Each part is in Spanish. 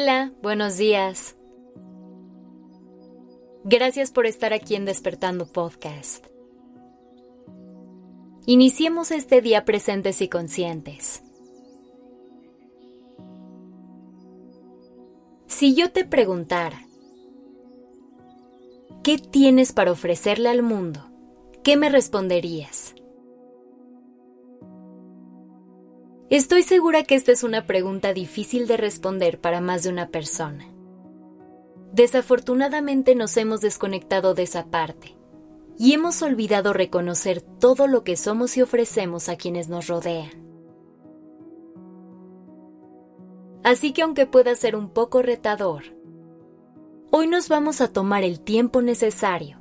Hola, buenos días. Gracias por estar aquí en Despertando Podcast. Iniciemos este día presentes y conscientes. Si yo te preguntara, ¿qué tienes para ofrecerle al mundo? ¿Qué me responderías? Estoy segura que esta es una pregunta difícil de responder para más de una persona. Desafortunadamente nos hemos desconectado de esa parte y hemos olvidado reconocer todo lo que somos y ofrecemos a quienes nos rodean. Así que aunque pueda ser un poco retador, hoy nos vamos a tomar el tiempo necesario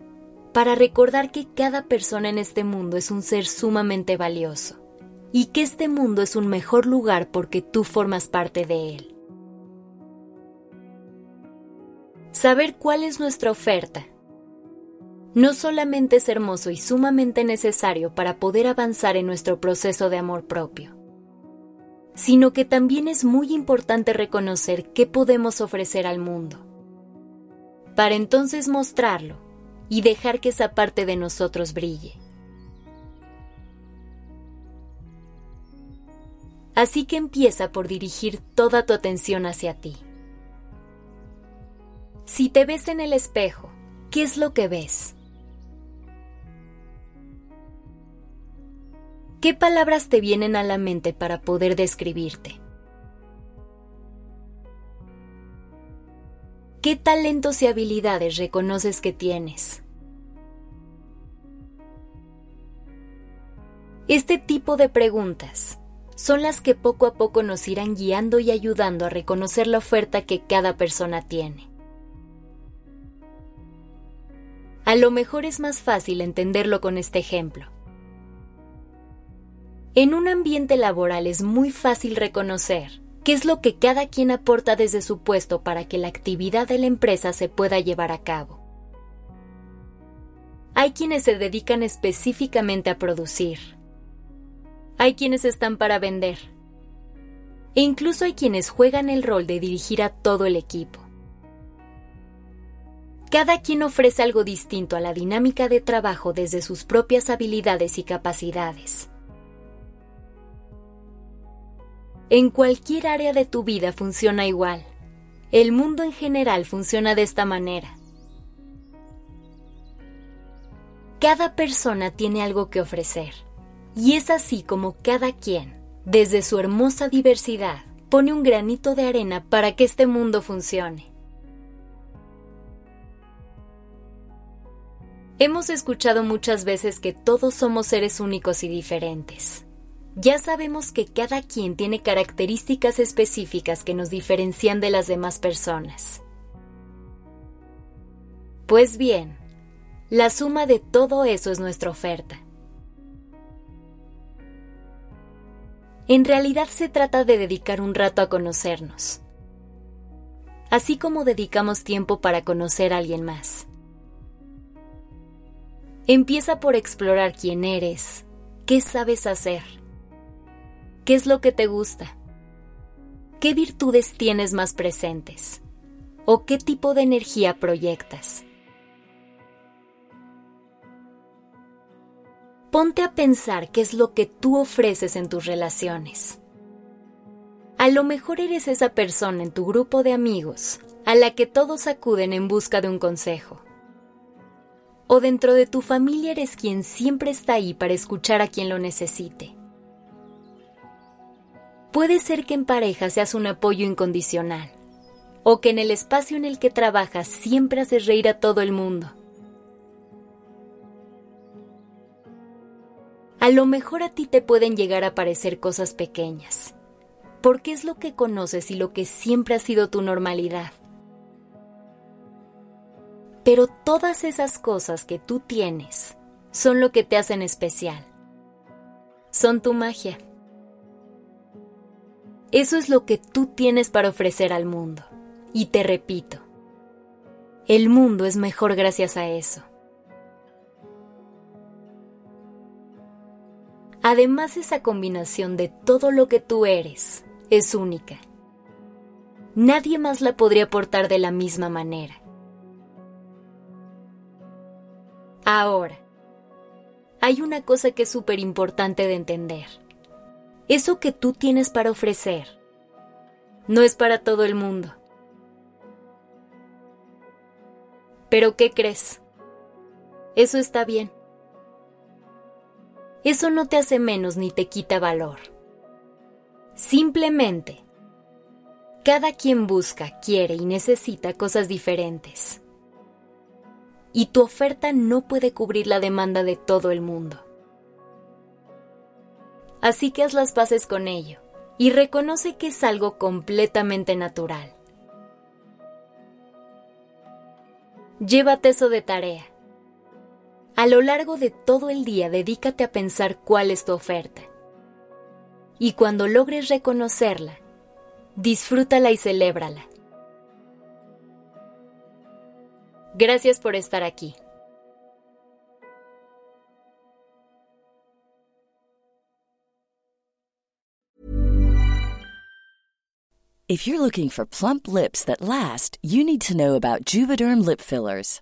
para recordar que cada persona en este mundo es un ser sumamente valioso y que este mundo es un mejor lugar porque tú formas parte de él. Saber cuál es nuestra oferta no solamente es hermoso y sumamente necesario para poder avanzar en nuestro proceso de amor propio, sino que también es muy importante reconocer qué podemos ofrecer al mundo, para entonces mostrarlo y dejar que esa parte de nosotros brille. Así que empieza por dirigir toda tu atención hacia ti. Si te ves en el espejo, ¿qué es lo que ves? ¿Qué palabras te vienen a la mente para poder describirte? ¿Qué talentos y habilidades reconoces que tienes? Este tipo de preguntas son las que poco a poco nos irán guiando y ayudando a reconocer la oferta que cada persona tiene. A lo mejor es más fácil entenderlo con este ejemplo. En un ambiente laboral es muy fácil reconocer qué es lo que cada quien aporta desde su puesto para que la actividad de la empresa se pueda llevar a cabo. Hay quienes se dedican específicamente a producir, hay quienes están para vender. E incluso hay quienes juegan el rol de dirigir a todo el equipo. Cada quien ofrece algo distinto a la dinámica de trabajo desde sus propias habilidades y capacidades. En cualquier área de tu vida funciona igual. El mundo en general funciona de esta manera. Cada persona tiene algo que ofrecer y es así como cada quien, desde su hermosa diversidad, pone un granito de arena para que este mundo funcione. Hemos escuchado muchas veces que todos somos seres únicos y diferentes. Ya sabemos que cada quien tiene características específicas que nos diferencian de las demás personas. Pues bien, la suma de todo eso es nuestra oferta. En realidad se trata de dedicar un rato a conocernos, así como dedicamos tiempo para conocer a alguien más. Empieza por explorar quién eres, qué sabes hacer, qué es lo que te gusta, qué virtudes tienes más presentes o qué tipo de energía proyectas. Ponte a pensar qué es lo que tú ofreces en tus relaciones. A lo mejor eres esa persona en tu grupo de amigos a la que todos acuden en busca de un consejo. O dentro de tu familia eres quien siempre está ahí para escuchar a quien lo necesite. Puede ser que en pareja seas un apoyo incondicional, o que en el espacio en el que trabajas siempre haces reír a todo el mundo A lo mejor a ti te pueden llegar a parecer cosas pequeñas, porque es lo que conoces y lo que siempre ha sido tu normalidad. Pero todas esas cosas que tú tienes son lo que te hacen especial. Son tu magia. Eso es lo que tú tienes para ofrecer al mundo. Y te repito, el mundo es mejor gracias a eso. Además, esa combinación de todo lo que tú eres es única. nadie más la podría aportar de la misma manera. Ahora, hay una cosa que es súper importante de entender. Eso que tú tienes para ofrecer no es para todo el mundo. Pero ¿qué crees? Eso está bien. Eso no te hace menos ni te quita valor. Simplemente, cada quien busca, quiere y necesita cosas diferentes. Y tu oferta no puede cubrir la demanda de todo el mundo. Así que haz las paces con ello y reconoce que es algo completamente natural. Llévate eso de tarea. A lo largo de todo el día dedícate a pensar cuál es tu oferta. Y cuando logres reconocerla, disfrútala y celébrala. Gracias por estar aquí. If you're looking for plump lips that last, you need to know about Juvederm lip fillers.